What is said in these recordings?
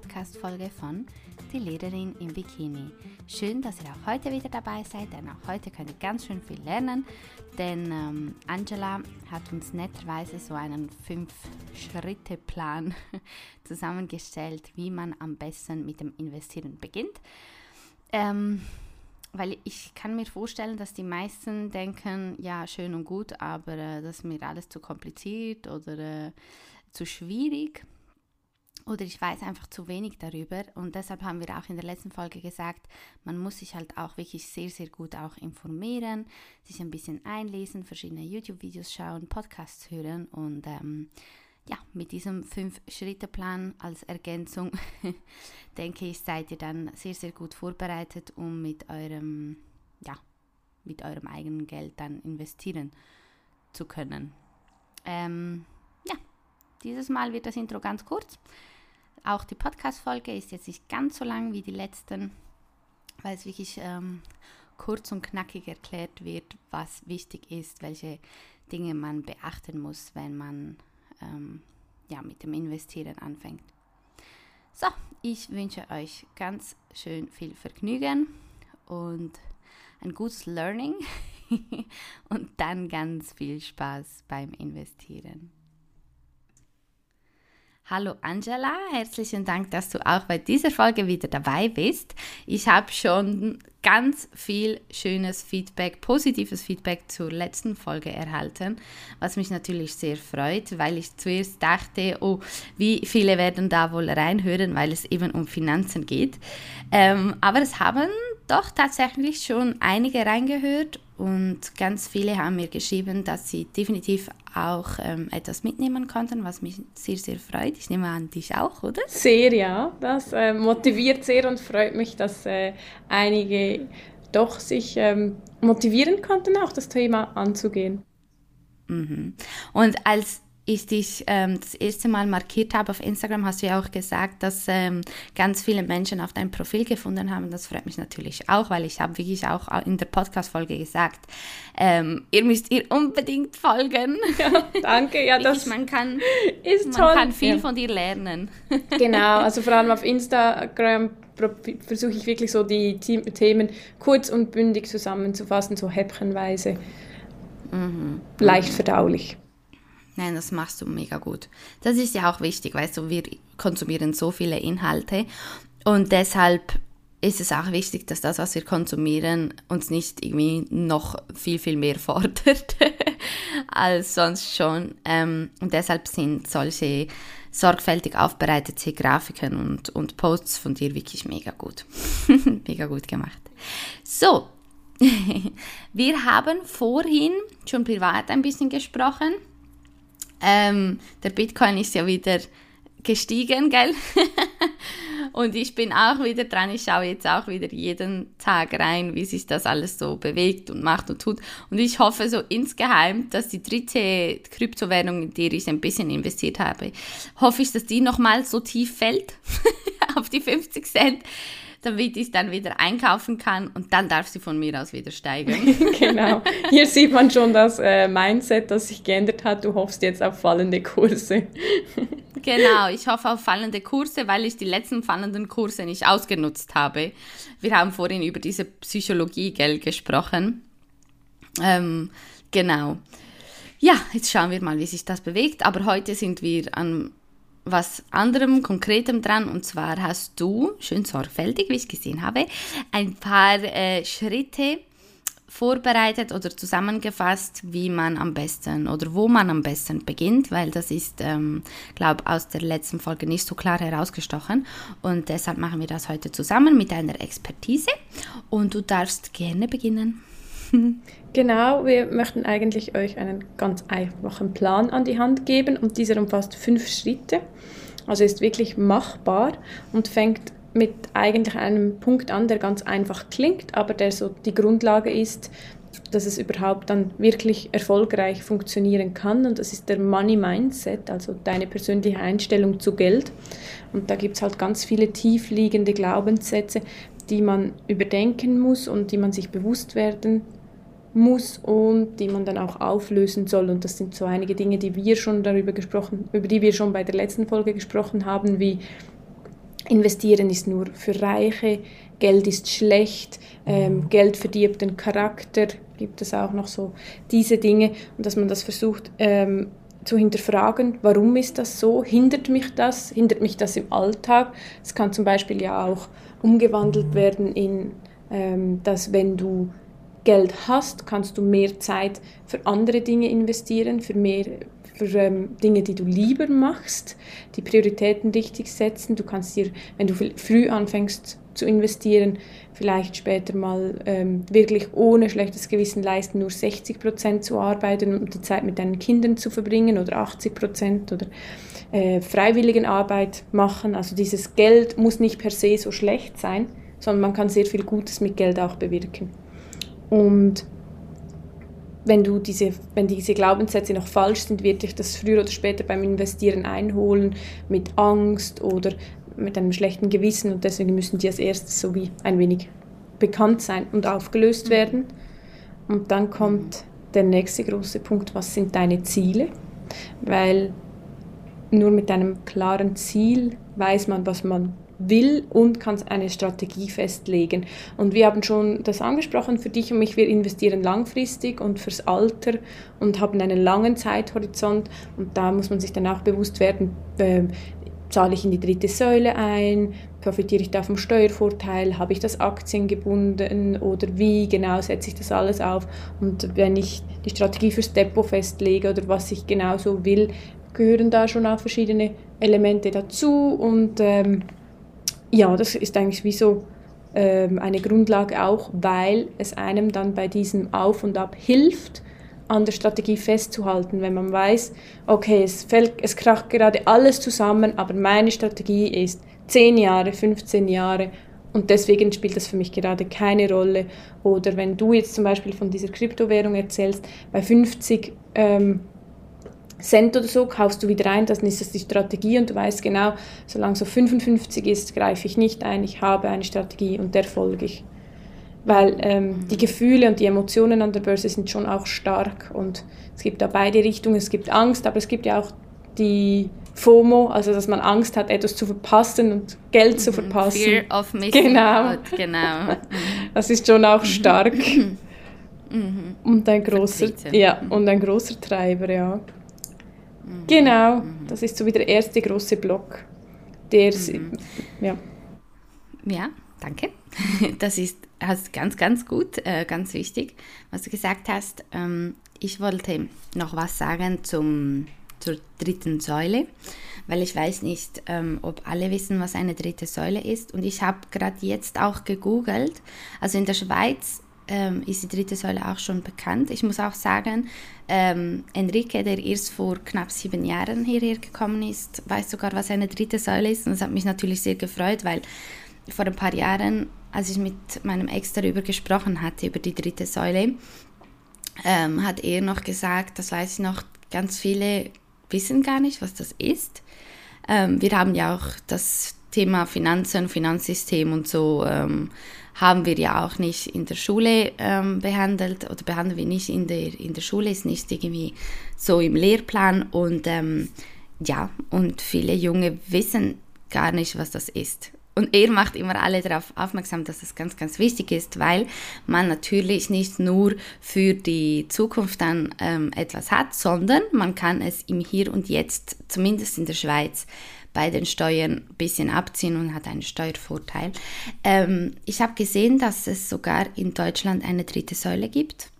Podcast-Folge von Die Lehrerin im Bikini. Schön, dass ihr auch heute wieder dabei seid, denn auch heute könnt ihr ganz schön viel lernen, denn ähm, Angela hat uns netterweise so einen Fünf-Schritte-Plan zusammengestellt, wie man am besten mit dem Investieren beginnt. Ähm, weil ich kann mir vorstellen, dass die meisten denken, ja, schön und gut, aber äh, das ist mir alles zu kompliziert oder äh, zu schwierig oder ich weiß einfach zu wenig darüber und deshalb haben wir auch in der letzten Folge gesagt, man muss sich halt auch wirklich sehr, sehr gut auch informieren, sich ein bisschen einlesen, verschiedene YouTube-Videos schauen, Podcasts hören und ähm, ja, mit diesem Fünf-Schritte-Plan als Ergänzung, denke ich, seid ihr dann sehr, sehr gut vorbereitet, um mit eurem, ja, mit eurem eigenen Geld dann investieren zu können. Ähm, ja, dieses Mal wird das Intro ganz kurz. Auch die Podcast-Folge ist jetzt nicht ganz so lang wie die letzten, weil es wirklich ähm, kurz und knackig erklärt wird, was wichtig ist, welche Dinge man beachten muss, wenn man ähm, ja, mit dem Investieren anfängt. So, ich wünsche euch ganz schön viel Vergnügen und ein gutes Learning und dann ganz viel Spaß beim Investieren. Hallo Angela, herzlichen Dank, dass du auch bei dieser Folge wieder dabei bist. Ich habe schon ganz viel schönes Feedback, positives Feedback zur letzten Folge erhalten, was mich natürlich sehr freut, weil ich zuerst dachte, oh, wie viele werden da wohl reinhören, weil es eben um Finanzen geht. Ähm, aber es haben doch tatsächlich schon einige reingehört und ganz viele haben mir geschrieben, dass sie definitiv auch ähm, etwas mitnehmen konnten, was mich sehr, sehr freut. Ich nehme an, dich auch, oder? Sehr, ja. Das äh, motiviert sehr und freut mich, dass äh, einige doch sich ähm, motivieren konnten, auch das Thema anzugehen. Mhm. Und als ich dich ähm, das erste Mal markiert habe auf Instagram, hast du ja auch gesagt, dass ähm, ganz viele Menschen auf dein Profil gefunden haben. Das freut mich natürlich auch, weil ich habe wirklich auch in der Podcast-Folge gesagt, ähm, ihr müsst ihr unbedingt folgen. Ja, danke. Ja, das man kann, ist man toll. kann viel ja. von dir lernen. Genau, also vor allem auf Instagram versuche ich wirklich so die Themen kurz und bündig zusammenzufassen, so häppchenweise. Mhm. Leicht verdaulich. Nein, das machst du mega gut. Das ist ja auch wichtig, weißt du, wir konsumieren so viele Inhalte und deshalb ist es auch wichtig, dass das, was wir konsumieren, uns nicht irgendwie noch viel, viel mehr fordert als sonst schon. Ähm, und deshalb sind solche sorgfältig aufbereitete Grafiken und, und Posts von dir wirklich mega gut. mega gut gemacht. So, wir haben vorhin schon privat ein bisschen gesprochen ähm, der Bitcoin ist ja wieder gestiegen, gell? und ich bin auch wieder dran. Ich schaue jetzt auch wieder jeden Tag rein, wie sich das alles so bewegt und macht und tut. Und ich hoffe so insgeheim, dass die dritte Kryptowährung, in die ich ein bisschen investiert habe, hoffe ich, dass die nochmal so tief fällt auf die 50 Cent damit ich es dann wieder einkaufen kann und dann darf sie von mir aus wieder steigen. genau. Hier sieht man schon das äh, Mindset, das sich geändert hat. Du hoffst jetzt auf fallende Kurse. genau, ich hoffe auf fallende Kurse, weil ich die letzten fallenden Kurse nicht ausgenutzt habe. Wir haben vorhin über diese Psychologie, gell, gesprochen. Ähm, genau. Ja, jetzt schauen wir mal, wie sich das bewegt. Aber heute sind wir an was anderem, konkretem dran. Und zwar hast du, schön sorgfältig, wie ich gesehen habe, ein paar äh, Schritte vorbereitet oder zusammengefasst, wie man am besten oder wo man am besten beginnt, weil das ist, ähm, glaube aus der letzten Folge nicht so klar herausgestochen. Und deshalb machen wir das heute zusammen mit deiner Expertise. Und du darfst gerne beginnen. Genau, wir möchten eigentlich euch einen ganz einfachen Plan an die Hand geben und dieser umfasst fünf Schritte. Also ist wirklich machbar und fängt mit eigentlich einem Punkt an, der ganz einfach klingt, aber der so die Grundlage ist, dass es überhaupt dann wirklich erfolgreich funktionieren kann. Und das ist der Money Mindset, also deine persönliche Einstellung zu Geld. Und da gibt es halt ganz viele tiefliegende Glaubenssätze, die man überdenken muss und die man sich bewusst werden muss und die man dann auch auflösen soll. Und das sind so einige Dinge, die wir schon darüber gesprochen, über die wir schon bei der letzten Folge gesprochen haben, wie investieren ist nur für Reiche, Geld ist schlecht, ähm, Geld verdirbt den Charakter, gibt es auch noch so diese Dinge und dass man das versucht ähm, zu hinterfragen, warum ist das so, hindert mich das, hindert mich das im Alltag. Es kann zum Beispiel ja auch umgewandelt werden in, ähm, dass wenn du Geld hast, kannst du mehr Zeit für andere Dinge investieren, für mehr für ähm, Dinge, die du lieber machst, die Prioritäten richtig setzen. Du kannst dir, wenn du früh anfängst zu investieren, vielleicht später mal ähm, wirklich ohne schlechtes Gewissen leisten, nur 60 Prozent zu arbeiten und die Zeit mit deinen Kindern zu verbringen oder 80 Prozent oder äh, Freiwilligenarbeit machen. Also dieses Geld muss nicht per se so schlecht sein, sondern man kann sehr viel Gutes mit Geld auch bewirken. Und wenn, du diese, wenn diese Glaubenssätze noch falsch sind, wird dich das früher oder später beim Investieren einholen mit Angst oder mit einem schlechten Gewissen und deswegen müssen die als erstes so wie ein wenig bekannt sein und aufgelöst mhm. werden. Und dann kommt der nächste große Punkt, was sind deine Ziele? Weil nur mit einem klaren Ziel weiß man, was man will und kann eine Strategie festlegen. Und wir haben schon das angesprochen, für dich und mich, wir investieren langfristig und fürs Alter und haben einen langen Zeithorizont. Und da muss man sich dann auch bewusst werden, äh, zahle ich in die dritte Säule ein, profitiere ich da vom Steuervorteil, habe ich das Aktien gebunden? Oder wie genau setze ich das alles auf? Und wenn ich die Strategie fürs Depot festlege oder was ich genau so will, gehören da schon auch verschiedene Elemente dazu. Und ähm, ja, das ist eigentlich wie so ähm, eine Grundlage auch, weil es einem dann bei diesem Auf und Ab hilft, an der Strategie festzuhalten, wenn man weiß, okay, es, fällt, es kracht gerade alles zusammen, aber meine Strategie ist 10 Jahre, 15 Jahre und deswegen spielt das für mich gerade keine Rolle. Oder wenn du jetzt zum Beispiel von dieser Kryptowährung erzählst, bei 50 ähm, Cent oder so kaufst du wieder ein, dann ist das die Strategie und du weißt genau, solange so 55 ist, greife ich nicht ein, ich habe eine Strategie und der folge ich. Weil ähm, die Gefühle und die Emotionen an der Börse sind schon auch stark und es gibt da beide Richtungen, es gibt Angst, aber es gibt ja auch die FOMO, also dass man Angst hat, etwas zu verpassen und Geld mhm. zu verpassen. Fear of missing genau. out, genau. Das ist schon auch stark. Mhm. Und ein großer, ja, und ein großer Treiber, ja. Mhm. Genau, mhm. das ist so wie der erste große Block. Der, mhm. ja. Ja, danke. Das ist hast ganz, ganz gut, äh, ganz wichtig, was du gesagt hast. Ähm, ich wollte noch was sagen zum, zur dritten Säule, weil ich weiß nicht, ähm, ob alle wissen, was eine dritte Säule ist. Und ich habe gerade jetzt auch gegoogelt. Also in der Schweiz ähm, ist die dritte Säule auch schon bekannt. Ich muss auch sagen, ähm, Enrique, der erst vor knapp sieben Jahren hierher gekommen ist, weiß sogar, was eine dritte Säule ist. Und das hat mich natürlich sehr gefreut, weil vor ein paar Jahren, als ich mit meinem Ex darüber gesprochen hatte, über die dritte Säule, ähm, hat er noch gesagt, das weiß ich noch, ganz viele wissen gar nicht, was das ist. Ähm, wir haben ja auch das Thema Finanzen, Finanzsystem und so ähm, haben wir ja auch nicht in der Schule ähm, behandelt oder behandeln wir nicht in der, in der Schule, ist nicht irgendwie so im Lehrplan und ähm, ja, und viele Junge wissen gar nicht, was das ist. Und er macht immer alle darauf aufmerksam, dass das ganz, ganz wichtig ist, weil man natürlich nicht nur für die Zukunft dann ähm, etwas hat, sondern man kann es im Hier und Jetzt, zumindest in der Schweiz, bei den Steuern ein bisschen abziehen und hat einen Steuervorteil. Ähm, ich habe gesehen, dass es sogar in Deutschland eine dritte Säule gibt.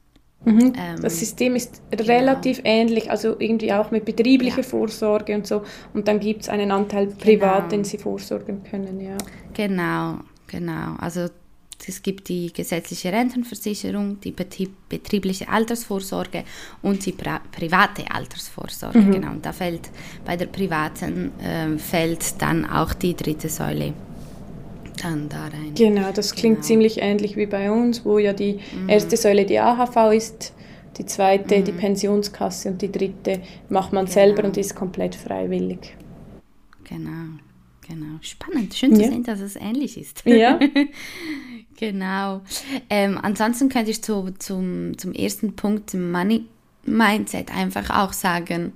Mhm. Ähm, das System ist relativ genau. ähnlich, also irgendwie auch mit betrieblicher ja. Vorsorge und so. Und dann gibt es einen Anteil privat, genau. den sie vorsorgen können, ja. Genau, genau. Also es gibt die gesetzliche Rentenversicherung, die betriebliche Altersvorsorge und die private Altersvorsorge. Mhm. Genau. Und da fällt bei der privaten äh, fällt dann auch die dritte Säule dann da rein. Genau, das klingt genau. ziemlich ähnlich wie bei uns, wo ja die mhm. erste Säule die AHV ist, die zweite mhm. die Pensionskasse und die dritte macht man genau. selber und ist komplett freiwillig. Genau, genau. Spannend, schön zu ja. sehen, dass es ähnlich ist. Ja. Genau. Ähm, ansonsten könnte ich zu, zum, zum ersten Punkt, im Money Mindset, einfach auch sagen,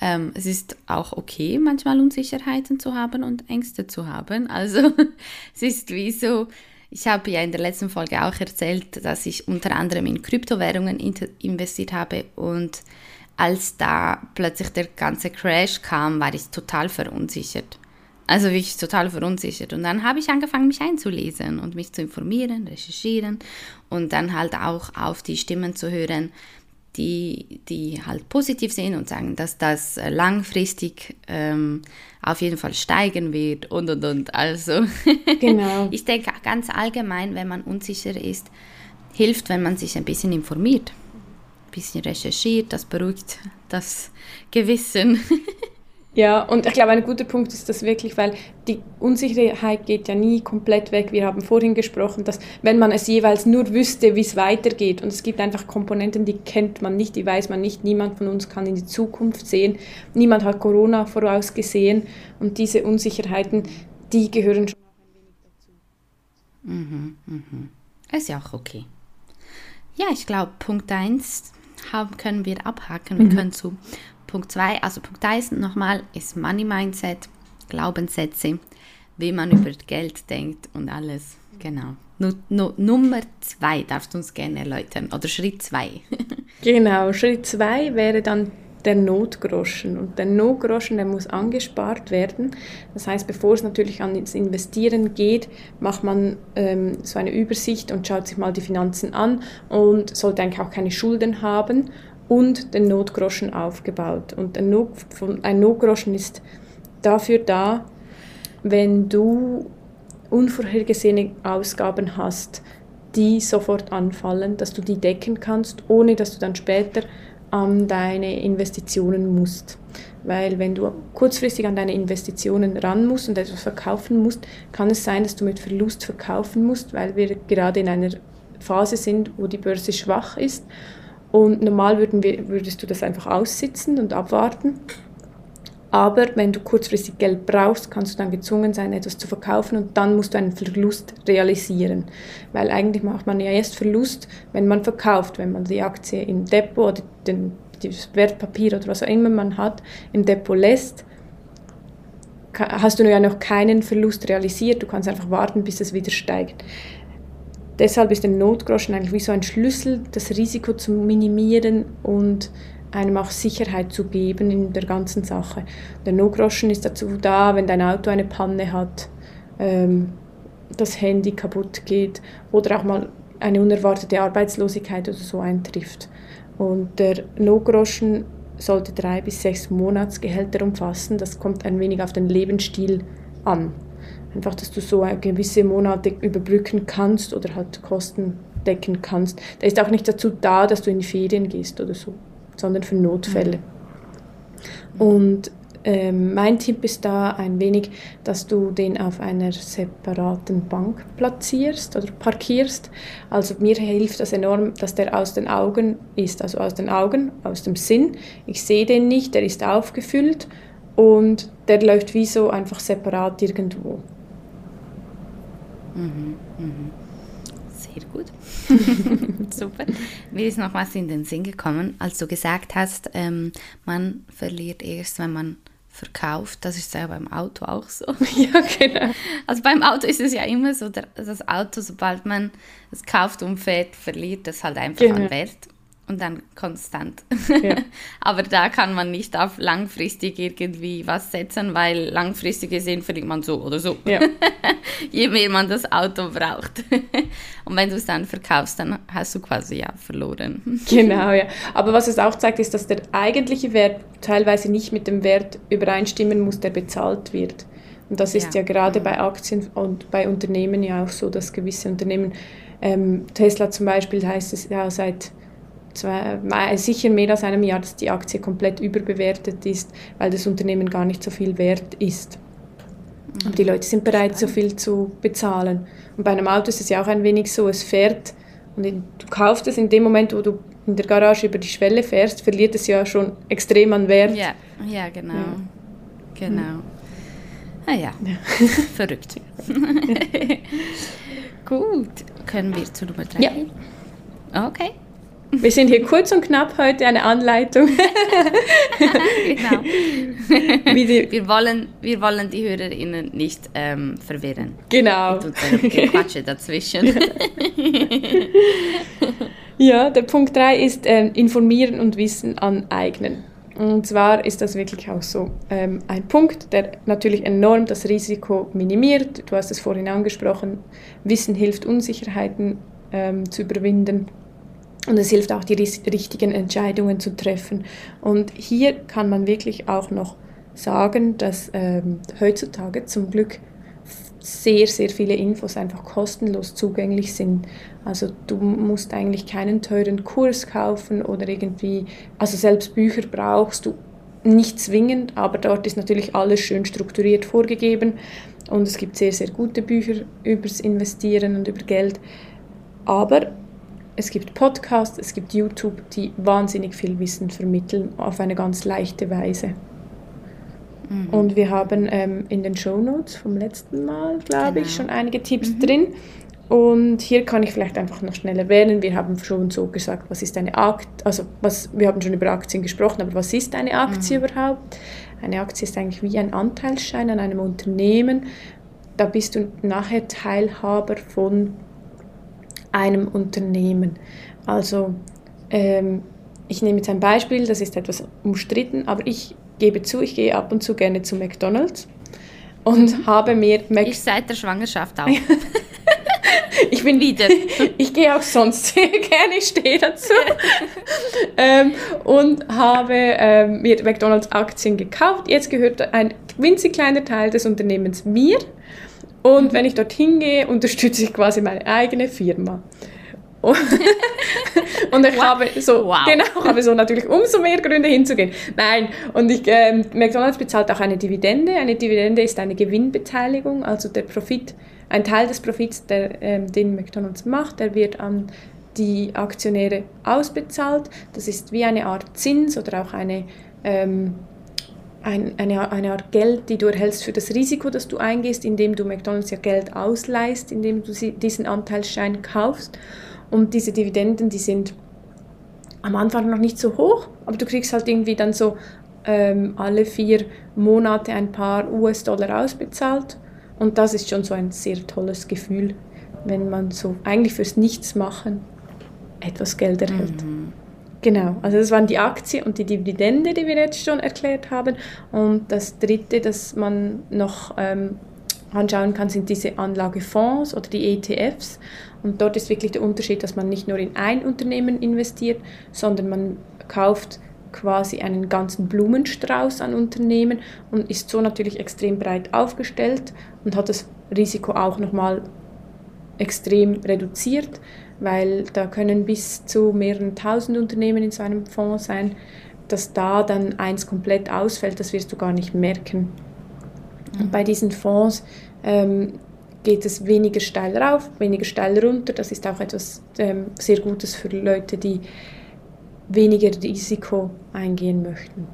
ähm, es ist auch okay, manchmal Unsicherheiten zu haben und Ängste zu haben. Also es ist wie so, ich habe ja in der letzten Folge auch erzählt, dass ich unter anderem in Kryptowährungen investiert habe und als da plötzlich der ganze Crash kam, war ich total verunsichert. Also wirklich total verunsichert. Und dann habe ich angefangen, mich einzulesen und mich zu informieren, recherchieren und dann halt auch auf die Stimmen zu hören, die, die halt positiv sind und sagen, dass das langfristig ähm, auf jeden Fall steigen wird und und und. Also genau. ich denke ganz allgemein, wenn man unsicher ist, hilft, wenn man sich ein bisschen informiert, ein bisschen recherchiert, das beruhigt das Gewissen. Ja, und ich glaube, ein guter Punkt ist das wirklich, weil die Unsicherheit geht ja nie komplett weg. Wir haben vorhin gesprochen, dass wenn man es jeweils nur wüsste, wie es weitergeht, und es gibt einfach Komponenten, die kennt man nicht, die weiß man nicht, niemand von uns kann in die Zukunft sehen, niemand hat Corona vorausgesehen und diese Unsicherheiten, die gehören schon ein wenig dazu. Mhm, mhm. Ist ja auch okay. Ja, ich glaube, Punkt 1 können wir abhaken. Wir mhm. können zu Punkt 2, also Punkt 1 nochmal, ist Money Mindset, Glaubenssätze, wie man über Geld denkt und alles. Genau. Nu, nu, Nummer 2 darfst du uns gerne erläutern, oder Schritt 2. genau, Schritt 2 wäre dann der Notgroschen. Und der Notgroschen, der muss angespart werden. Das heißt, bevor es natürlich ans Investieren geht, macht man ähm, so eine Übersicht und schaut sich mal die Finanzen an und sollte eigentlich auch keine Schulden haben und den Notgroschen aufgebaut. Und ein, Not, ein Notgroschen ist dafür da, wenn du unvorhergesehene Ausgaben hast, die sofort anfallen, dass du die decken kannst, ohne dass du dann später an deine Investitionen musst. Weil wenn du kurzfristig an deine Investitionen ran musst und etwas verkaufen musst, kann es sein, dass du mit Verlust verkaufen musst, weil wir gerade in einer Phase sind, wo die Börse schwach ist und normal würden wir, würdest du das einfach aussitzen und abwarten. Aber wenn du kurzfristig Geld brauchst, kannst du dann gezwungen sein, etwas zu verkaufen und dann musst du einen Verlust realisieren. Weil eigentlich macht man ja erst Verlust, wenn man verkauft, wenn man die Aktie im Depot oder den, das Wertpapier oder was auch immer man hat, im Depot lässt, hast du ja noch keinen Verlust realisiert. Du kannst einfach warten, bis es wieder steigt. Deshalb ist der Notgroschen eigentlich wie so ein Schlüssel, das Risiko zu minimieren und einem auch Sicherheit zu geben in der ganzen Sache. Der Notgroschen ist dazu da, wenn dein Auto eine Panne hat, ähm, das Handy kaputt geht oder auch mal eine unerwartete Arbeitslosigkeit oder so eintrifft. Und der Notgroschen sollte drei bis sechs Monatsgehälter umfassen. Das kommt ein wenig auf den Lebensstil an. Einfach, dass du so gewisse Monate überbrücken kannst oder halt Kosten decken kannst. Der ist auch nicht dazu da, dass du in die Ferien gehst oder so, sondern für Notfälle. Mhm. Und ähm, mein Tipp ist da ein wenig, dass du den auf einer separaten Bank platzierst oder parkierst. Also mir hilft das enorm, dass der aus den Augen ist, also aus den Augen, aus dem Sinn. Ich sehe den nicht, der ist aufgefüllt und der läuft wie so einfach separat irgendwo. Mhm, mhm. Sehr gut. Super. Mir ist noch was in den Sinn gekommen, als du gesagt hast, ähm, man verliert erst, wenn man verkauft. Das ist ja beim Auto auch so. Ja, genau. Also beim Auto ist es ja immer so, das Auto, sobald man es kauft und fährt, verliert es halt einfach genau. an Wert und dann konstant. Ja. Aber da kann man nicht auf langfristig irgendwie was setzen, weil langfristig gesehen verliert man so oder so. Ja. Je mehr man das Auto braucht. und wenn du es dann verkaufst, dann hast du quasi ja verloren. genau, ja. Aber was es auch zeigt, ist, dass der eigentliche Wert teilweise nicht mit dem Wert übereinstimmen muss, der bezahlt wird. Und das ist ja, ja gerade mhm. bei Aktien und bei Unternehmen ja auch so, dass gewisse Unternehmen, ähm, Tesla zum Beispiel heißt es ja seit zwei, sicher mehr als einem Jahr, dass die Aktie komplett überbewertet ist, weil das Unternehmen gar nicht so viel wert ist. Und die Leute sind bereit, so viel zu bezahlen. Und bei einem Auto ist es ja auch ein wenig so, es fährt und du kaufst es in dem Moment, wo du in der Garage über die Schwelle fährst, verliert es ja schon extrem an Wert. Ja, ja genau. Ja. Genau. Ah ja, ja. verrückt. Gut. können wir zu Nummer 3 Ja. Okay. Wir sind hier kurz und knapp heute, eine Anleitung. genau. Wir wollen, wir wollen die HörerInnen nicht ähm, verwirren. genau. Mit Gequatsche dazwischen. Ja, der Punkt 3 ist ähm, informieren und Wissen aneignen. Und zwar ist das wirklich auch so ähm, ein Punkt, der natürlich enorm das Risiko minimiert. Du hast es vorhin angesprochen, Wissen hilft, Unsicherheiten ähm, zu überwinden. Und es hilft auch, die richtigen Entscheidungen zu treffen. Und hier kann man wirklich auch noch sagen, dass ähm, heutzutage zum Glück sehr, sehr viele Infos einfach kostenlos zugänglich sind. Also du musst eigentlich keinen teuren Kurs kaufen oder irgendwie, also selbst Bücher brauchst du nicht zwingend, aber dort ist natürlich alles schön strukturiert vorgegeben und es gibt sehr, sehr gute Bücher übers Investieren und über Geld. Aber es gibt Podcasts, es gibt YouTube, die wahnsinnig viel Wissen vermitteln auf eine ganz leichte Weise. Mhm. Und wir haben ähm, in den Show Notes vom letzten Mal, glaube ich, Genau. schon einige Tipps drin. Und hier kann ich vielleicht einfach noch schnell erwähnen, wir haben schon so gesagt, was ist eine Aktie, also was, wir haben schon über Aktien gesprochen, aber was ist eine Aktie überhaupt? Eine Aktie ist eigentlich wie ein Anteilsschein an einem Unternehmen. Da bist du nachher Teilhaber von einem Unternehmen. Also ähm, ich nehme jetzt ein Beispiel, das ist etwas umstritten, aber ich gebe zu, ich gehe ab und zu gerne zu McDonald's und habe mir Mac Ich seit der Schwangerschaft auch. ich bin Wieder. ich gehe auch sonst sehr gerne, ich stehe dazu. ähm, und habe ähm, mir McDonalds Aktien gekauft. Jetzt gehört ein winzig kleiner Teil des Unternehmens mir. Und wenn ich dorthin gehe, unterstütze ich quasi meine eigene Firma. Und ich habe so, Wow. genau, habe so natürlich umso mehr Gründe hinzugehen. Nein, und ich, ähm, McDonalds bezahlt auch eine Dividende. Eine Dividende ist eine Gewinnbeteiligung, also der Profit, ein Teil des Profits, der, ähm, den McDonalds macht, der wird an die Aktionäre ausbezahlt. Das ist wie eine Art Zins oder auch eine, ähm, ein, eine, eine Art Geld, die du erhältst für das Risiko, das du eingehst, indem du McDonalds ja Geld ausleihst, indem du sie, diesen Anteilsschein kaufst. Und diese Dividenden, die sind am Anfang noch nicht so hoch, aber du kriegst halt irgendwie dann so ähm, alle vier Monate ein paar US-Dollar ausbezahlt. Und das ist schon so ein sehr tolles Gefühl, wenn man so eigentlich fürs Nichtsmachen etwas Geld erhält. Genau, also das waren die Aktie und die Dividende, die wir jetzt schon erklärt haben. Und das dritte, das man noch ähm, anschauen kann, sind diese Anlagefonds oder die ETFs. Und dort ist wirklich der Unterschied, dass man nicht nur in ein Unternehmen investiert, sondern man kauft quasi einen ganzen Blumenstrauß an Unternehmen und ist so natürlich extrem breit aufgestellt und hat das Risiko auch nochmal extrem reduziert, weil da können bis zu mehreren tausend Unternehmen in so einem Fonds sein, dass da dann eins komplett ausfällt, das wirst du gar nicht merken. Und bei diesen Fonds ähm, geht es weniger steil rauf, weniger steil runter. Das ist auch etwas ähm, sehr Gutes für Leute, die weniger Risiko eingehen möchten.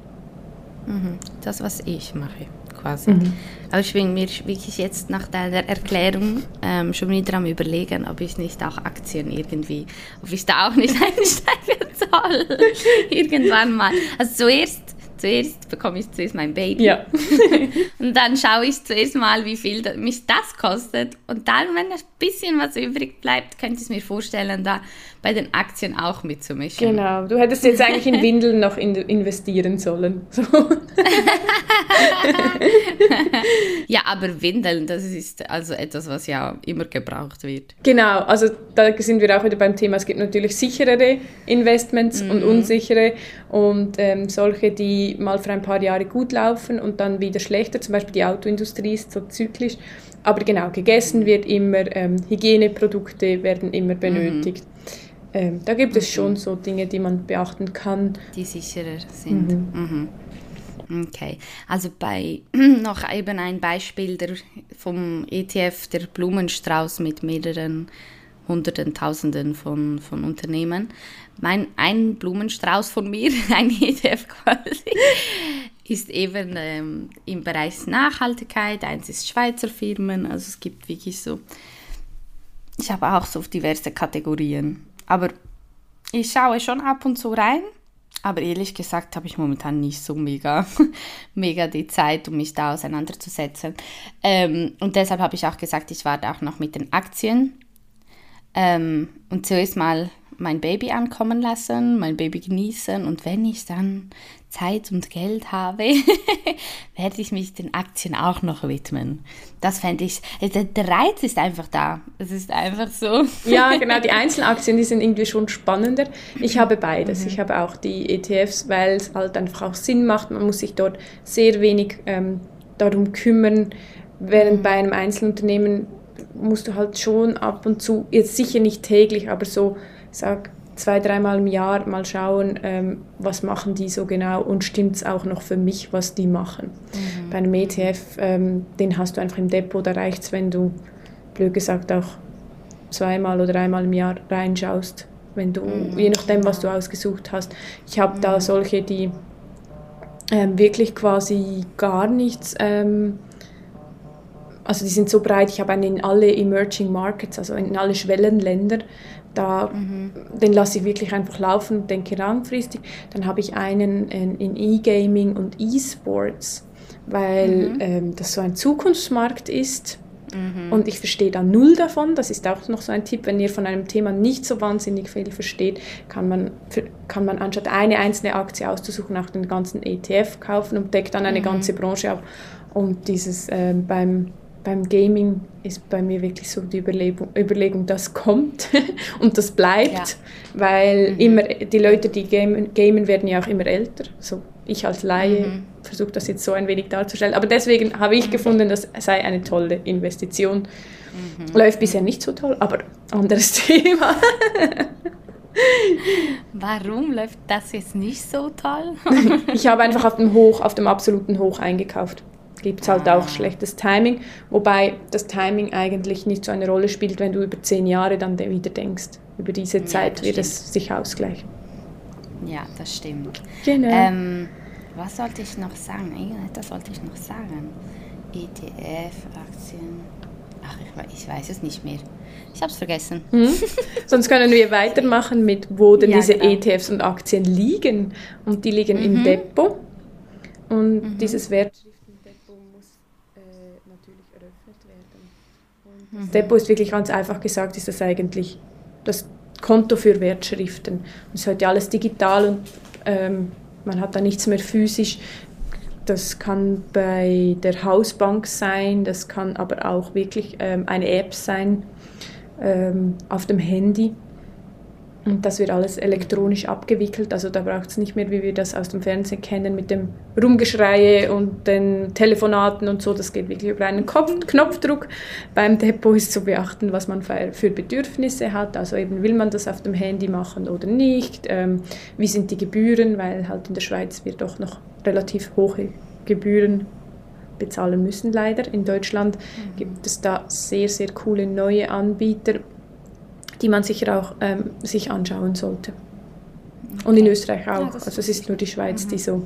Mhm. Das, was ich mache, quasi. Aber ich bin mir wirklich jetzt nach deiner Erklärung ähm, schon wieder am überlegen, ob ich nicht auch Aktien irgendwie, ob ich da auch nicht einsteigen soll. Irgendwann mal. Also zuerst, zuerst bekomme ich zuerst mein Baby. Ja. Und dann schaue ich zuerst mal, wie viel mich das kostet. Und dann, wenn ein bisschen was übrig bleibt, könnte ich mir vorstellen, da bei den Aktien auch mitzumischen. Genau, du hättest jetzt eigentlich in Windeln noch in investieren sollen. So. Ja, aber Windeln, das ist also etwas, was ja immer gebraucht wird. Genau, also da sind wir auch wieder beim Thema, es gibt natürlich sicherere Investments und unsichere und ähm, solche, die mal für ein paar Jahre gut laufen und dann wieder schlechter, zum Beispiel die Autoindustrie ist so zyklisch, aber genau, gegessen wird immer, ähm, Hygieneprodukte werden immer benötigt. Ähm, da gibt es schon so Dinge, die man beachten kann. die sicherer sind. Mhm. Okay, also bei noch eben ein Beispiel der, vom ETF, der Blumenstrauß mit mehreren Hunderten, Tausenden von, von Unternehmen. Mein, ein Blumenstrauß von mir, ein ETF quasi, ist eben ähm, im Bereich Nachhaltigkeit. Eins ist Schweizer Firmen, also es gibt wirklich so ich habe auch so diverse Kategorien. Aber ich schaue schon ab und zu rein. Aber ehrlich gesagt habe ich momentan nicht so mega, mega die Zeit, um mich da auseinanderzusetzen. Ähm, und deshalb habe ich auch gesagt, ich warte auch noch mit den Aktien. Ähm, und zuerst mal mein Baby ankommen lassen, mein Baby genießen und wenn ich dann Zeit und Geld habe, werde ich mich den Aktien auch noch widmen. Das fände ich, äh, der, der Reiz ist einfach da. Es ist einfach so. ja, genau, die Einzelaktien, die sind irgendwie schon spannender. Ich habe beides. Mhm. Ich habe auch die ETFs, weil es halt einfach auch Sinn macht. Man muss sich dort sehr wenig ähm, darum kümmern, während mhm. bei einem Einzelunternehmen musst du halt schon ab und zu, jetzt sicher nicht täglich, aber so sag zwei, dreimal im Jahr mal schauen, ähm, was machen die so genau und stimmt es auch noch für mich, was die machen. Mhm. Bei einem ETF, ähm, den hast du einfach im Depot, da reicht es, wenn du, blöd gesagt, auch zweimal oder dreimal im Jahr reinschaust, wenn du, mhm. je nachdem, was du ausgesucht hast. Ich habe mhm. da solche, die ähm, wirklich quasi gar nichts ähm, also die sind so breit, ich habe einen in alle Emerging Markets, also in alle Schwellenländer, da, mhm. Den lasse ich wirklich einfach laufen und denke langfristig. Dann habe ich einen in E-Gaming und E-Sports, weil mhm. ähm, das so ein Zukunftsmarkt ist. Mhm. Und ich verstehe da null davon. Das ist auch noch so ein Tipp, wenn ihr von einem Thema nicht so wahnsinnig viel versteht, kann man, kann man anstatt eine einzelne Aktie auszusuchen, auch den ganzen ETF kaufen und deckt dann eine mhm. ganze Branche ab. Und dieses äh, beim beim Gaming ist bei mir wirklich so die Überlegung, Überlegung das kommt und das bleibt, ja. weil mhm. immer die Leute, die gamen, gamen, werden ja auch immer älter. So ich als Laie mhm. versuche das jetzt so ein wenig darzustellen, aber deswegen habe ich mhm. gefunden, das sei eine tolle Investition. Mhm. Läuft bisher nicht so toll, aber anderes Thema. Warum läuft das jetzt nicht so toll? ich habe einfach auf dem Hoch, auf dem absoluten Hoch eingekauft gibt es halt auch schlechtes Timing, wobei das Timing eigentlich nicht so eine Rolle spielt, wenn du über zehn Jahre dann wieder denkst. Über diese Zeit ja, wird stimmt. es sich ausgleichen. Ja, das stimmt. Genau. Ähm, was sollte ich noch sagen? Das sollte ich noch sagen. ETF, Aktien. Ach, ich, weiß es nicht mehr. Ich habe es vergessen. Hm. Sonst können wir weitermachen mit, wo denn ja, diese genau. ETFs und Aktien liegen. Und die liegen mhm. im Depot. Und mhm. dieses Wert Das Depot ist wirklich ganz einfach gesagt, ist das eigentlich das Konto für Wertschriften. Es ist heute alles digital und ähm, man hat da nichts mehr physisch. Das kann bei der Hausbank sein, das kann aber auch wirklich ähm, eine App sein ähm, auf dem Handy. Und das wird alles elektronisch abgewickelt, also da braucht es nicht mehr, wie wir das aus dem Fernsehen kennen, mit dem Rumgeschreie und den Telefonaten und so. Das geht wirklich über einen Kopf Knopfdruck. Beim Depot ist zu beachten, was man für Bedürfnisse hat. Also eben will man das auf dem Handy machen oder nicht. Ähm, wie sind die Gebühren, weil halt in der Schweiz wir doch noch relativ hohe Gebühren bezahlen müssen leider. In Deutschland mhm. gibt es da sehr, sehr coole neue Anbieter die man sicher auch ähm, sich anschauen sollte. Und in Österreich auch. Ja, also es ist nur die Schweiz, mhm. die so.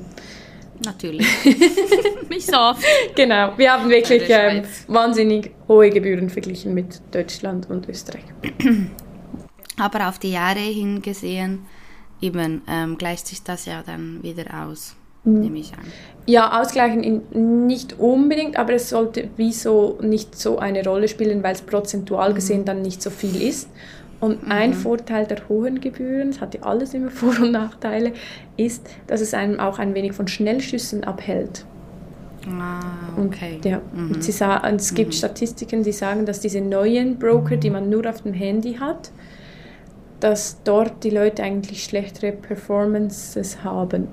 Natürlich. Nicht so oft. Genau. Wir haben wirklich ähm, wahnsinnig hohe Gebühren verglichen mit Deutschland und Österreich. Aber auf die Jahre hingesehen, eben ähm, gleicht sich das ja dann wieder aus, mhm. nehme ich an. Ja, ausgleichen in, nicht unbedingt, aber es sollte wieso nicht so eine Rolle spielen, weil es prozentual gesehen mhm. dann nicht so viel ist. Und mhm. ein Vorteil der hohen Gebühren, es hat ja alles immer Vor- und Nachteile, ist, dass es einem auch ein wenig von Schnellschüssen abhält. Ah, okay. Und, ja, mhm. und sie sagen, es gibt mhm. Statistiken, die sagen, dass diese neuen Broker, die man nur auf dem Handy hat, dass dort die Leute eigentlich schlechtere Performances haben,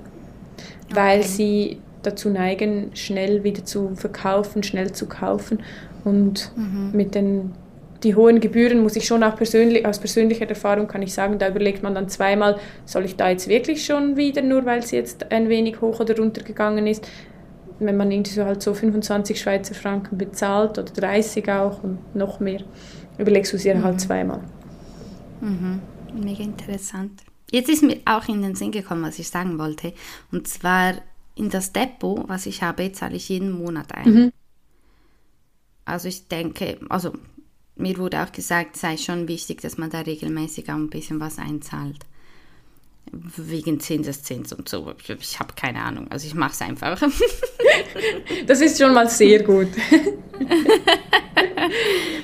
okay. weil sie dazu neigen, schnell wieder zu verkaufen, schnell zu kaufen und mhm. mit den die hohen Gebühren muss ich schon auch persönlich, aus persönlicher Erfahrung kann ich sagen, da überlegt man dann zweimal, soll ich da jetzt wirklich schon wieder, nur weil es jetzt ein wenig hoch oder runter gegangen ist, wenn man irgendwie so halt so 25 Schweizer Franken bezahlt oder 30 auch und noch mehr, überlegst du es dir halt mhm. halt zweimal. Mhm. Mega interessant. Jetzt ist mir auch in den Sinn gekommen, was ich sagen wollte. Und zwar in das Depot, was ich habe, zahle ich jeden Monat ein. Mhm. Also ich denke, also mir wurde auch gesagt, es sei schon wichtig, dass man da regelmäßig auch ein bisschen was einzahlt. Wegen Zinseszins und so. Ich habe keine Ahnung. Also ich mache es einfach. das ist schon mal sehr gut.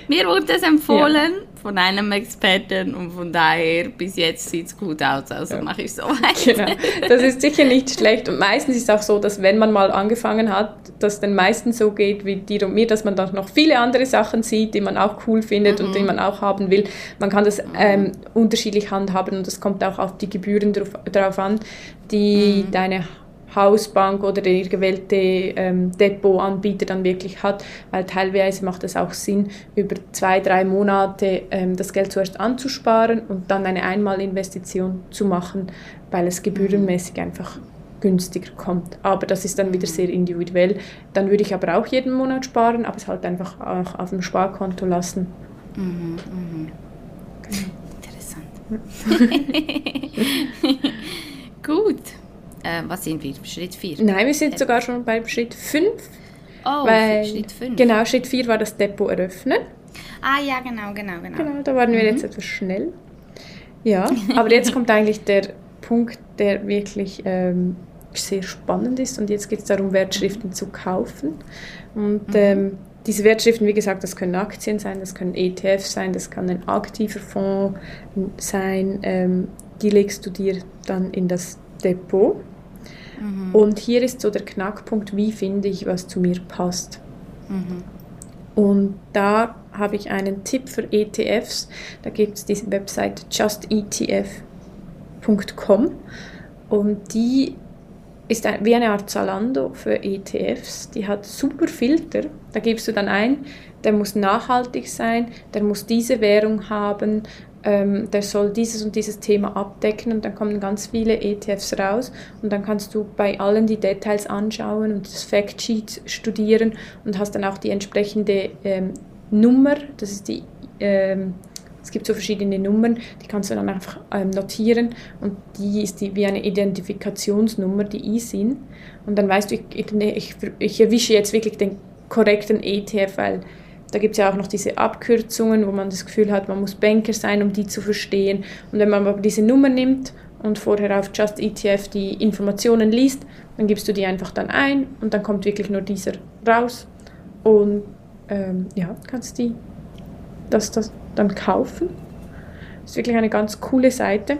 Mir wurde es empfohlen ja. Von einem Experten und von daher bis jetzt sieht es gut aus, also ja. mache ich so weiter. Genau. Das ist sicher nicht schlecht und meistens ist es auch so, dass wenn man mal angefangen hat, dass den meisten so geht wie dir und mir, dass man dann noch viele andere Sachen sieht, die man auch cool findet mhm. und die mhm. man auch haben will. Man kann das ähm, unterschiedlich handhaben und es kommt auch auf die Gebühren drauf, drauf an, die mhm. deine Hausbank oder der gewählte ähm, Depotanbieter dann wirklich hat, weil teilweise macht es auch Sinn, über zwei, drei Monate ähm, das Geld zuerst anzusparen und dann eine Einmalinvestition zu machen, weil es gebührenmäßig einfach günstiger kommt. Aber das ist dann wieder sehr individuell. Dann würde ich aber auch jeden Monat sparen, aber es halt einfach auch auf dem Sparkonto lassen. Mhm, mh. Interessant. Gut. Äh, was sind wir? Schritt 4? Nein, wir sind sogar schon beim Schritt 5. Oh, weil, Schritt 5. Genau, Schritt 4 war das Depot eröffnen. Ah ja, genau, genau, genau. Genau, da waren wir mhm. jetzt etwas schnell. Ja, aber jetzt kommt eigentlich der Punkt, der wirklich ähm, sehr spannend ist. Und jetzt geht es darum, Wertschriften mhm. zu kaufen. Und mhm. ähm, diese Wertschriften, wie gesagt, das können Aktien sein, das können ETFs sein, das kann ein aktiver Fonds sein. Ähm, die legst du dir dann in das Depot. Mhm. Und hier ist so der Knackpunkt, wie finde ich, was zu mir passt. Mhm. Und da habe ich einen Tipp für ETFs. Da gibt es diese Website justetf.com und die ist wie eine Art Zalando für ETFs. Die hat super Filter. Da gibst du dann ein, der muss nachhaltig sein, der muss diese Währung haben, ähm, der soll dieses und dieses Thema abdecken und dann kommen ganz viele ETFs raus und dann kannst du bei allen die Details anschauen und das Factsheet studieren und hast dann auch die entsprechende ähm, Nummer, das ist die, ähm, es gibt so verschiedene Nummern, die kannst du dann einfach ähm, notieren und die ist die, wie eine Identifikationsnummer, die ISIN und dann weißt du, ich, ich, ich erwische jetzt wirklich den korrekten ETF, weil da gibt es ja auch noch diese Abkürzungen, wo man das Gefühl hat, man muss Banker sein, um die zu verstehen. Und wenn man aber diese Nummer nimmt und vorher auf Just ETF die Informationen liest, dann gibst du die einfach dann ein und dann kommt wirklich nur dieser raus. Und ähm, ja, kannst die das, das dann kaufen. Das ist wirklich eine ganz coole Seite.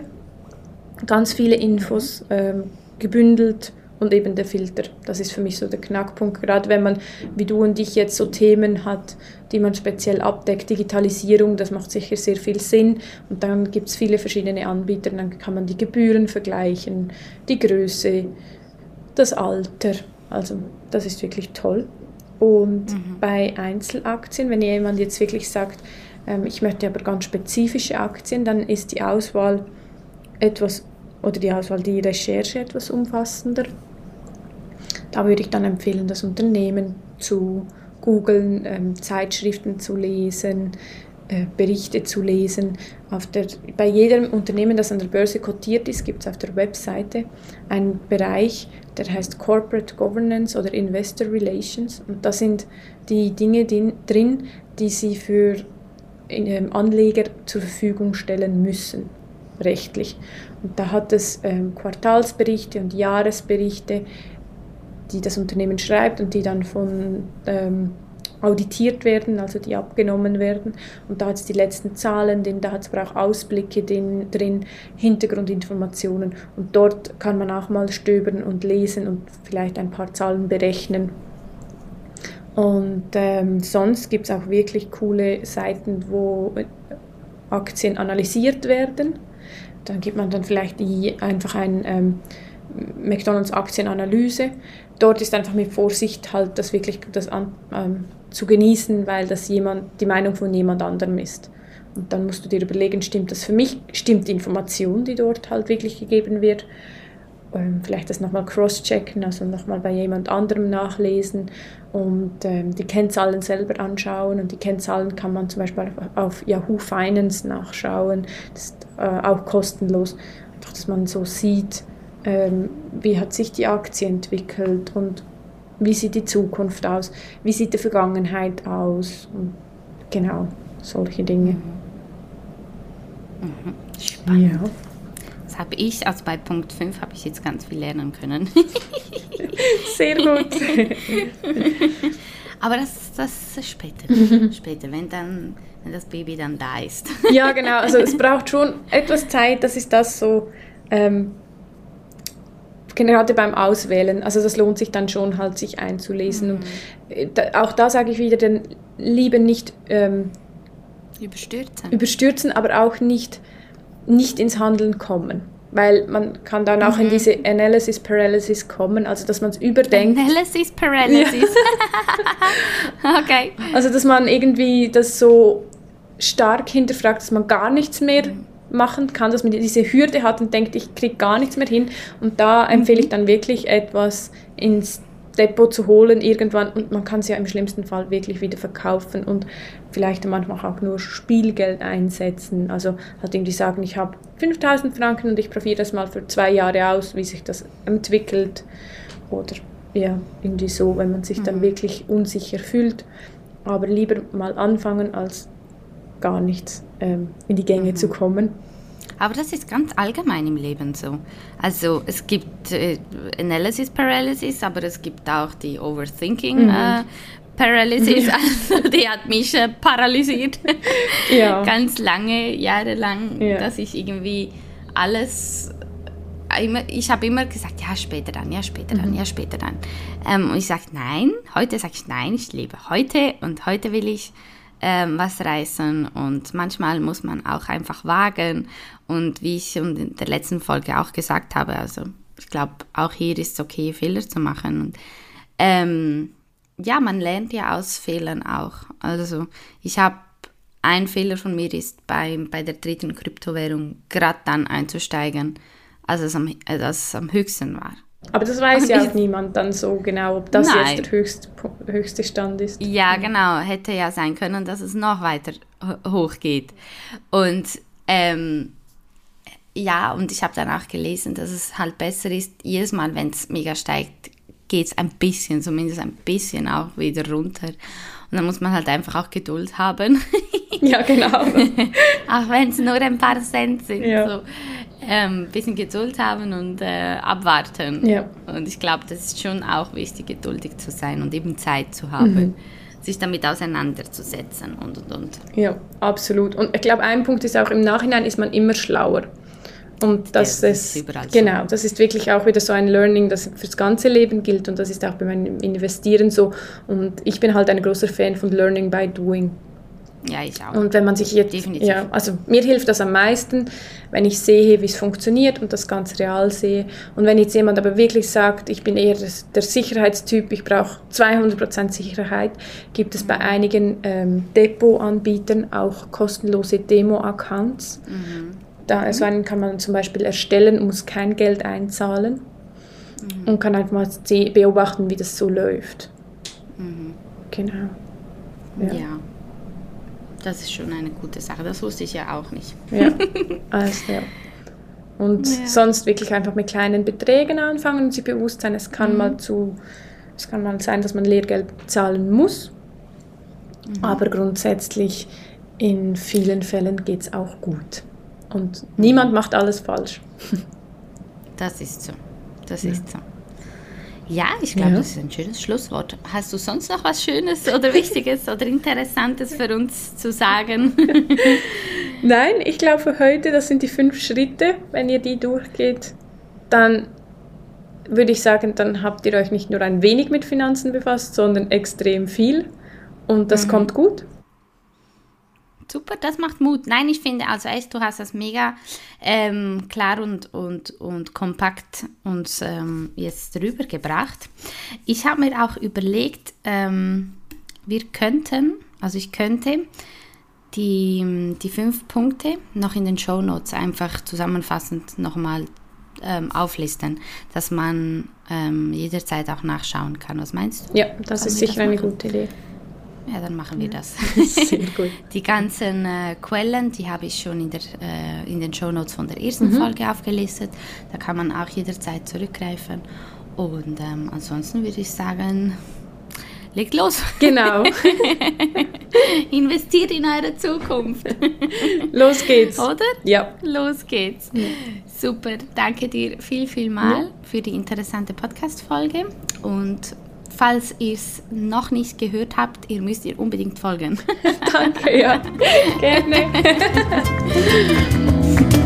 Ganz viele Infos ähm, gebündelt und eben der Filter. Das ist für mich so der Knackpunkt, gerade wenn man, wie du und ich jetzt so Themen hat, die man speziell abdeckt. Digitalisierung, das macht sicher sehr viel Sinn und dann gibt es viele verschiedene Anbieter, dann kann man die Gebühren vergleichen, die Größe, das Alter. Also das ist wirklich toll. Und mhm. bei Einzelaktien, wenn jemand jetzt wirklich sagt, ähm, ich möchte aber ganz spezifische Aktien, dann ist die Auswahl etwas oder die Auswahl, die Recherche etwas umfassender. Da würde ich dann empfehlen, das Unternehmen zu googeln, ähm, Zeitschriften zu lesen, äh, Berichte zu lesen. Auf der, bei jedem Unternehmen, das an der Börse kotiert ist, gibt es auf der Webseite einen Bereich, der heißt Corporate Governance oder Investor Relations. Und da sind die Dinge die, drin, die Sie für ähm, Anleger zur Verfügung stellen müssen, rechtlich. Und da hat es ähm, Quartalsberichte und Jahresberichte, die das Unternehmen schreibt und die dann von ähm, auditiert werden, also die abgenommen werden. Und da hat es die letzten Zahlen drin, da hat es aber auch Ausblicke drin, drin, Hintergrundinformationen. Und dort kann man auch mal stöbern und lesen und vielleicht ein paar Zahlen berechnen. Und ähm, sonst gibt es auch wirklich coole Seiten, wo Aktien analysiert werden. Dann gibt man dann vielleicht die, einfach ein ähm, McDonalds Aktienanalyse. Dort ist einfach mit Vorsicht halt das wirklich das an, ähm, zu genießen, weil das jemand, die Meinung von jemand anderem ist. Und dann musst du dir überlegen, stimmt das für mich, stimmt die Information, die dort halt wirklich gegeben wird. Ähm, vielleicht das nochmal cross-checken, also nochmal bei jemand anderem nachlesen und ähm, die Kennzahlen selber anschauen. Und die Kennzahlen kann man zum Beispiel auf, Yahoo Finance nachschauen. Das ist äh, auch kostenlos. Einfach, dass man so sieht, ähm, wie hat sich die Aktie entwickelt und wie sieht die Zukunft aus, wie sieht die Vergangenheit aus. Und genau, solche Dinge. Mhm. Spannend. Ja. Das habe ich, also bei Punkt 5 habe ich jetzt ganz viel lernen können. Sehr gut. Aber das, das ist später. später, wenn dann wenn das Baby dann da ist. ja, genau. Also es braucht schon etwas Zeit. Das ist das so. Ähm, gerade beim Auswählen, also das lohnt sich dann schon halt, sich einzulesen. Mhm. Und äh, da, auch da sage ich wieder, den Liebe nicht ähm, überstürzen. überstürzen, aber auch nicht, nicht ins Handeln kommen. Weil man kann dann auch mhm. in diese Analysis Paralysis kommen, also dass man es überdenkt. Analysis Paralysis. Ja. okay. Also dass man irgendwie das so stark hinterfragt, dass man gar nichts mehr mhm machen kann, dass man diese Hürde hat und denkt, ich kriege gar nichts mehr hin. Und da empfehle ich mhm. dann wirklich etwas ins Depot zu holen irgendwann und man kann es ja im schlimmsten Fall wirklich wieder verkaufen und vielleicht manchmal auch nur Spielgeld einsetzen. Also halt irgendwie sagen, ich habe 5000 Franken und ich probiere das mal für zwei Jahre aus, wie sich das entwickelt. Oder ja, irgendwie so, wenn man sich dann mhm. wirklich unsicher fühlt. Aber lieber mal anfangen, als gar nichts ähm, in die Gänge mhm. zu kommen. Aber das ist ganz allgemein im Leben so. Also es gibt äh, Analysis Paralysis, aber es gibt auch die Overthinking mhm. äh, Paralysis. Also die hat mich äh, paralysiert. Ja. ganz lange, Jahre lang, ja. dass ich irgendwie alles immer, ich habe immer gesagt, ja, später dann, ja, später dann, mhm. ja, später dann. Ähm, und ich sage, nein, heute sage ich, nein, ich lebe heute und heute will ich ähm, was reißen und manchmal muss man auch einfach wagen und wie ich in der letzten Folge auch gesagt habe, also ich glaube auch hier ist es okay, Fehler zu machen und ähm, ja, man lernt ja aus Fehlern auch. Also ich habe ein Fehler von mir ist bei, bei der dritten Kryptowährung gerade dann einzusteigen, als es am, als es am höchsten war. Aber das weiß ja auch niemand dann so genau, ob das Nein. jetzt der höchste, höchste Stand ist. Ja, genau. Hätte ja sein können, dass es noch weiter hochgeht. Und ähm, ja, und ich habe dann auch gelesen, dass es halt besser ist, jedes Mal, wenn es mega steigt, geht es ein bisschen, zumindest ein bisschen auch wieder runter. Und dann muss man halt einfach auch Geduld haben. ja, genau. auch wenn es nur ein paar Cent sind. Ja. So ein ähm, bisschen Geduld haben und äh, abwarten. Ja. Und ich glaube, das ist schon auch wichtig, geduldig zu sein und eben Zeit zu haben, mhm. sich damit auseinanderzusetzen und und und. Ja, absolut. Und ich glaube, ein Punkt ist auch, im Nachhinein ist man immer schlauer. Und das, ja, das ist, genau, so. das ist wirklich auch wieder so ein Learning, das fürs ganze Leben gilt und das ist auch bei meinem Investieren so. Und ich bin halt ein großer Fan von Learning by Doing. Ja, ich auch. Und wenn man sich jetzt, Definitiv. ja, also mir hilft das am meisten, wenn ich sehe, wie es funktioniert und das ganz real sehe. Und wenn jetzt jemand aber wirklich sagt, ich bin eher der Sicherheitstyp, ich brauche 200% Sicherheit, gibt es bei einigen ähm, Depot-Anbietern auch kostenlose Demo-Accounts. Mhm. Da, also einen kann man zum Beispiel erstellen, muss kein Geld einzahlen mhm. und kann einfach mal beobachten, wie das so läuft. Mhm. Genau. ja. ja. Das ist schon eine gute Sache. Das wusste ich ja auch nicht. Ja, also, ja. Und ja. sonst wirklich einfach mit kleinen Beträgen anfangen und sich bewusst sein, es kann, mhm. mal, zu, es kann mal sein, dass man Lehrgeld zahlen muss. Mhm. Aber grundsätzlich in vielen Fällen geht es auch gut. Und niemand macht alles falsch. Das ist so. Das ja. ist so. Ja, ich glaube, ja. das ist ein schönes Schlusswort. Hast du sonst noch was Schönes oder Wichtiges oder Interessantes für uns zu sagen? Nein, ich glaube für heute, das sind die fünf Schritte. Wenn ihr die durchgeht, dann würde ich sagen, dann habt ihr euch nicht nur ein wenig mit Finanzen befasst, sondern extrem viel. Und das mhm. kommt gut. Super, das macht Mut. Nein, ich finde, also erst du hast das mega ähm, klar und, und, und kompakt uns ähm, jetzt rübergebracht. Ich habe mir auch überlegt, ähm, wir könnten, also ich könnte die, die fünf Punkte noch in den Show Notes einfach zusammenfassend nochmal ähm, auflisten, dass man ähm, jederzeit auch nachschauen kann. Was meinst du? Ja, das Kann ist sicher das eine gute Idee. Ja, dann machen wir das. Sehr gut. Die ganzen äh, Quellen, die habe ich schon in, der, äh, in den Shownotes von der ersten mhm. Folge aufgelistet. Da kann man auch jederzeit zurückgreifen. Und ähm, ansonsten würde ich sagen, legt los. Genau. Investiert in eure Zukunft. Los geht's. Oder? Ja. Los geht's. Ja. Super. Danke dir viel, viel mal ja. für die interessante Podcast-Folge. Und falls ihr es noch nicht gehört habt, ihr müsst ihr unbedingt folgen. Danke, ja. Gerne.